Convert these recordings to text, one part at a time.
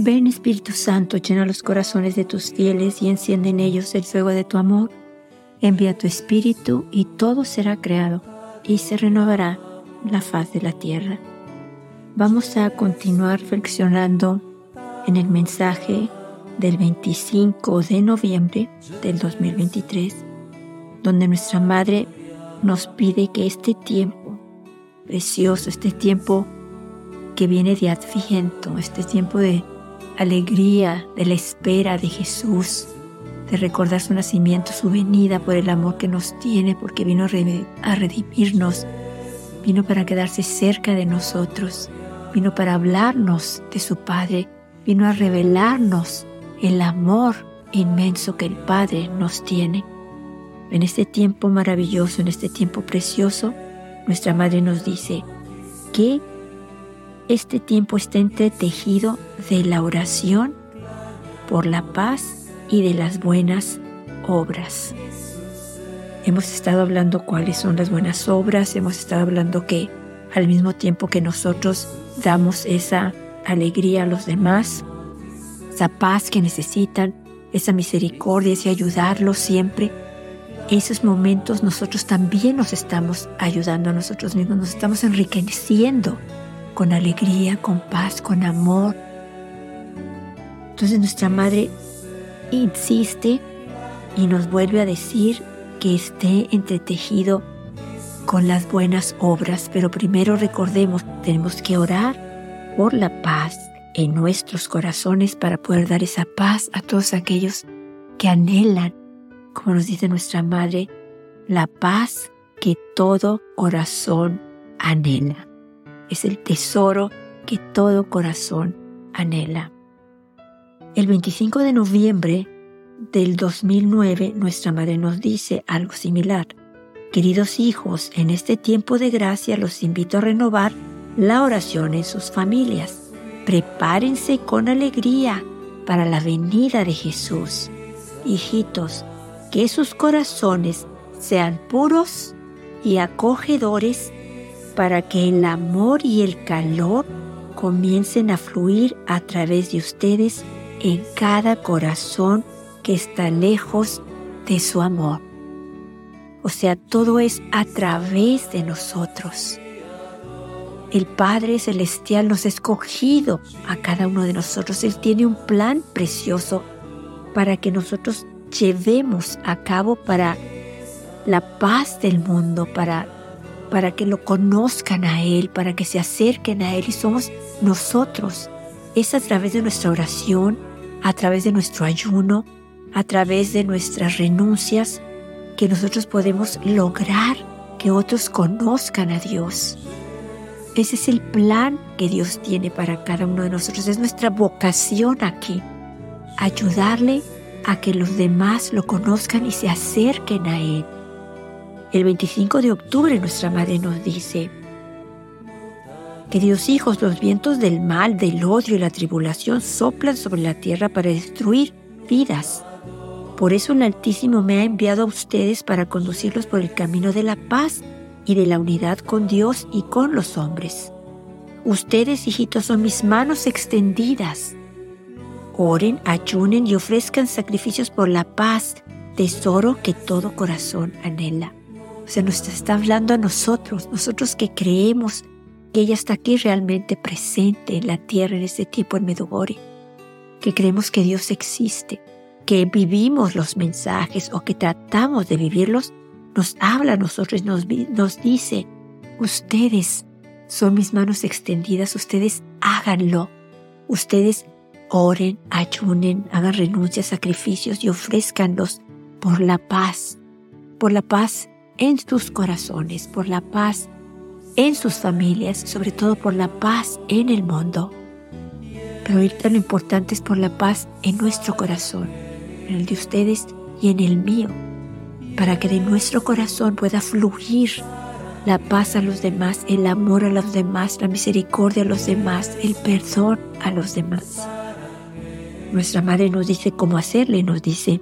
Ven Espíritu Santo, llena los corazones de tus fieles y enciende en ellos el fuego de tu amor. Envía tu Espíritu y todo será creado y se renovará la faz de la tierra. Vamos a continuar reflexionando en el mensaje del 25 de noviembre del 2023, donde nuestra Madre nos pide que este tiempo precioso, este tiempo que viene de Adviento, este tiempo de alegría, de la espera de Jesús, de recordar su nacimiento, su venida por el amor que nos tiene, porque vino a redimirnos, vino para quedarse cerca de nosotros, vino para hablarnos de su Padre, vino a revelarnos el amor inmenso que el Padre nos tiene. En este tiempo maravilloso, en este tiempo precioso, nuestra Madre nos dice que este tiempo está entretejido de la oración por la paz y de las buenas obras. Hemos estado hablando cuáles son las buenas obras, hemos estado hablando que al mismo tiempo que nosotros damos esa alegría a los demás, esa paz que necesitan, esa misericordia, ese ayudarlos siempre, esos momentos nosotros también nos estamos ayudando a nosotros mismos, nos estamos enriqueciendo con alegría, con paz, con amor. Entonces nuestra madre insiste y nos vuelve a decir que esté entretejido con las buenas obras, pero primero recordemos, tenemos que orar por la paz en nuestros corazones para poder dar esa paz a todos aquellos que anhelan, como nos dice nuestra madre, la paz que todo corazón anhela es el tesoro que todo corazón anhela. El 25 de noviembre del 2009 nuestra madre nos dice algo similar. Queridos hijos, en este tiempo de gracia los invito a renovar la oración en sus familias. Prepárense con alegría para la venida de Jesús. Hijitos, que sus corazones sean puros y acogedores para que el amor y el calor comiencen a fluir a través de ustedes en cada corazón que está lejos de su amor. O sea, todo es a través de nosotros. El Padre Celestial nos ha escogido a cada uno de nosotros. Él tiene un plan precioso para que nosotros llevemos a cabo para la paz del mundo, para para que lo conozcan a Él, para que se acerquen a Él y somos nosotros. Es a través de nuestra oración, a través de nuestro ayuno, a través de nuestras renuncias, que nosotros podemos lograr que otros conozcan a Dios. Ese es el plan que Dios tiene para cada uno de nosotros. Es nuestra vocación aquí. Ayudarle a que los demás lo conozcan y se acerquen a Él. El 25 de octubre nuestra madre nos dice, Queridos hijos, los vientos del mal, del odio y la tribulación soplan sobre la tierra para destruir vidas. Por eso el Altísimo me ha enviado a ustedes para conducirlos por el camino de la paz y de la unidad con Dios y con los hombres. Ustedes, hijitos, son mis manos extendidas. Oren, ayunen y ofrezcan sacrificios por la paz, tesoro que todo corazón anhela. O sea, nos está hablando a nosotros, nosotros que creemos que ella está aquí realmente presente en la tierra en este tiempo en Medugori, que creemos que Dios existe, que vivimos los mensajes o que tratamos de vivirlos, nos habla a nosotros, nos, nos dice, ustedes son mis manos extendidas, ustedes háganlo, ustedes oren, ayunen, hagan renuncias, sacrificios y ofrezcanlos por la paz, por la paz en sus corazones, por la paz en sus familias, sobre todo por la paz en el mundo. Pero ahorita lo importante es por la paz en nuestro corazón, en el de ustedes y en el mío, para que de nuestro corazón pueda fluir la paz a los demás, el amor a los demás, la misericordia a los demás, el perdón a los demás. Nuestra madre nos dice cómo hacerle, nos dice,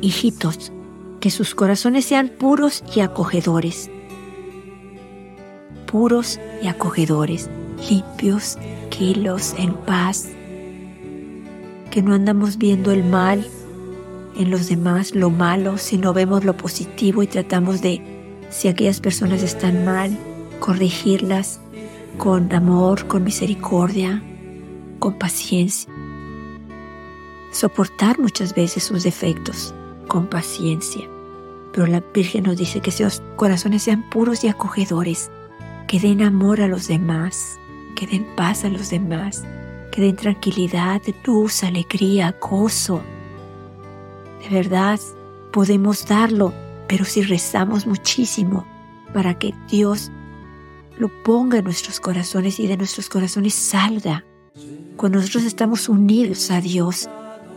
hijitos, que sus corazones sean puros y acogedores. Puros y acogedores, limpios, quilos, en paz, que no andamos viendo el mal en los demás, lo malo, sino vemos lo positivo y tratamos de, si aquellas personas están mal, corregirlas con amor, con misericordia, con paciencia. Soportar muchas veces sus defectos con paciencia. Pero la Virgen nos dice que esos corazones sean puros y acogedores, que den amor a los demás, que den paz a los demás, que den tranquilidad, luz, alegría, gozo. De verdad, podemos darlo, pero si rezamos muchísimo para que Dios lo ponga en nuestros corazones y de nuestros corazones salga. Cuando nosotros estamos unidos a Dios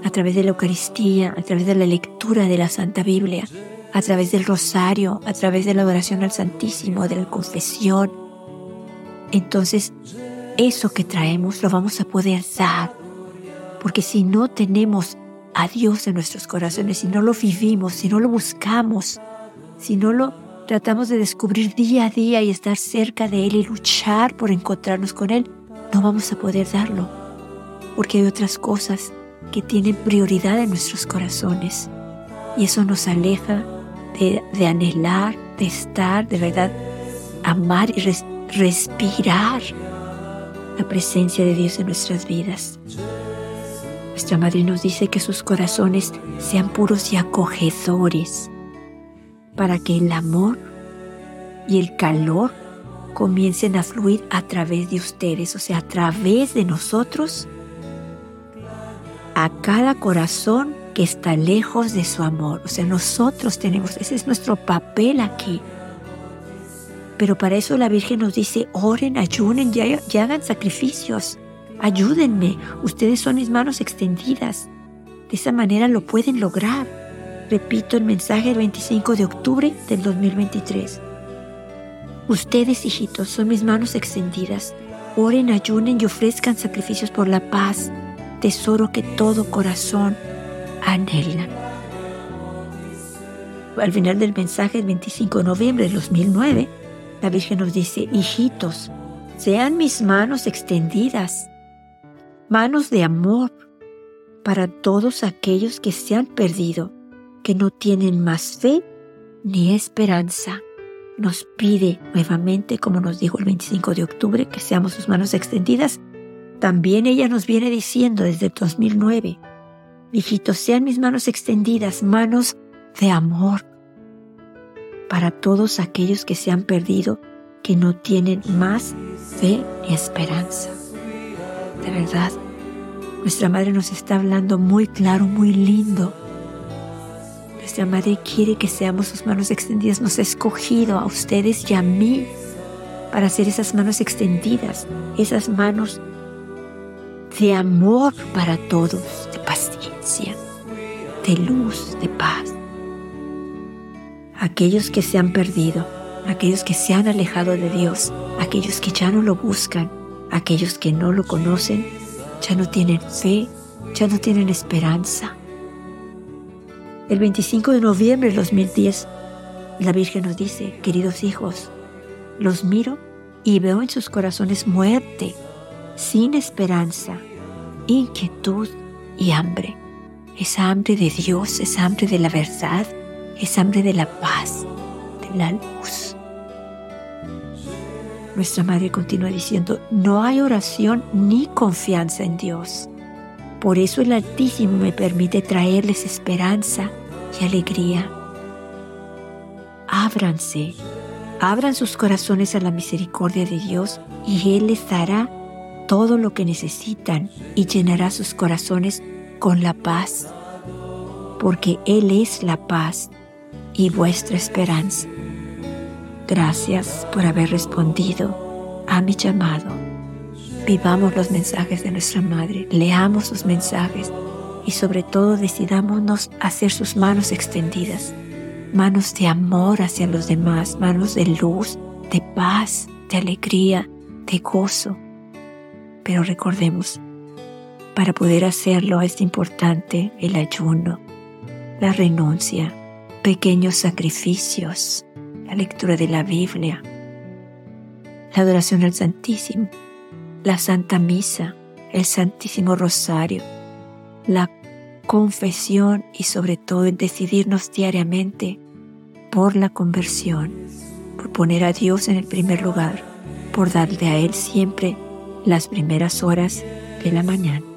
a través de la Eucaristía, a través de la lectura de la Santa Biblia, a través del rosario, a través de la oración al Santísimo, de la confesión, entonces eso que traemos lo vamos a poder dar. Porque si no tenemos a Dios en nuestros corazones, si no lo vivimos, si no lo buscamos, si no lo tratamos de descubrir día a día y estar cerca de Él y luchar por encontrarnos con Él, no vamos a poder darlo. Porque hay otras cosas que tienen prioridad en nuestros corazones. Y eso nos aleja de, anhelar, de estar, de verdad, amar y respirar la presencia de Dios en nuestras vidas. Nuestra Madre nos dice que sus corazones sean puros y acogedores para que el amor y el calor comiencen a fluir a través de ustedes, o sea, a través de nosotros, a cada corazón que está lejos de su amor. O sea, nosotros tenemos, ese es nuestro papel aquí. Pero para eso la Virgen nos dice, oren, ayunen y, hagan sacrificios. Ayúdenme, ustedes son mis manos extendidas. De esa manera lo pueden lograr. Repito el mensaje del 25 de octubre del 2023. Ustedes, hijitos, son mis manos extendidas. Oren, ayunen y ofrezcan sacrificios por la paz, tesoro que todo corazón anhela. Al final del mensaje del 25 de noviembre del 2009, la Virgen nos dice, hijitos, sean mis manos extendidas, manos de amor para todos aquellos que se han perdido que no tienen más fe ni esperanza. Nos pide nuevamente, como nos dijo el 25 de octubre, que seamos sus manos extendidas. También ella nos viene diciendo desde el 2009, hijitos, sean mis manos extendidas, manos de amor para todos aquellos que se han perdido, que no tienen más fe ni esperanza. De verdad, nuestra Madre nos está hablando muy claro, muy lindo nuestra Madre quiere que seamos sus manos extendidas. Nos ha escogido a ustedes y a mí para ser esas manos extendidas, esas manos de amor para todos, de de luz, de paz. Aquellos que se han perdido, aquellos que se han alejado de Dios, aquellos que ya no lo buscan, aquellos que no lo conocen, ya no tienen fe, ya no tienen esperanza, el 25 de noviembre de 2010, la Virgen nos dice, queridos hijos, los miro y veo en sus corazones muerte, sin esperanza, inquietud y hambre. Es hambre de Dios, es hambre de la verdad, es hambre de la paz, de la luz. Nuestra Madre continúa diciendo, no hay oración ni confianza en Dios. Por eso el Altísimo me permite traerles esperanza y alegría. Ábranse, abran sus corazones a la misericordia de Dios y Él les dará todo lo que necesitan y llenará sus corazones con la paz, porque Él es la paz y vuestra esperanza. Gracias por haber respondido a mi llamado. Vivamos los mensajes de nuestra Madre, leamos sus mensajes y sobre todo decidámonos a hacer sus manos extendidas, manos de amor hacia los demás, manos de luz, de paz, de alegría, de gozo. Pero recordemos, para poder hacerlo es importante el ayuno, la renuncia, pequeños sacrificios, la lectura de la Biblia, la adoración al Santísimo, la Santa Misa, el Santísimo Rosario, la confesión y sobre todo el decidirnos diariamente por la conversión, por poner a Dios en el primer lugar, por darle a Él siempre las primeras horas de la mañana.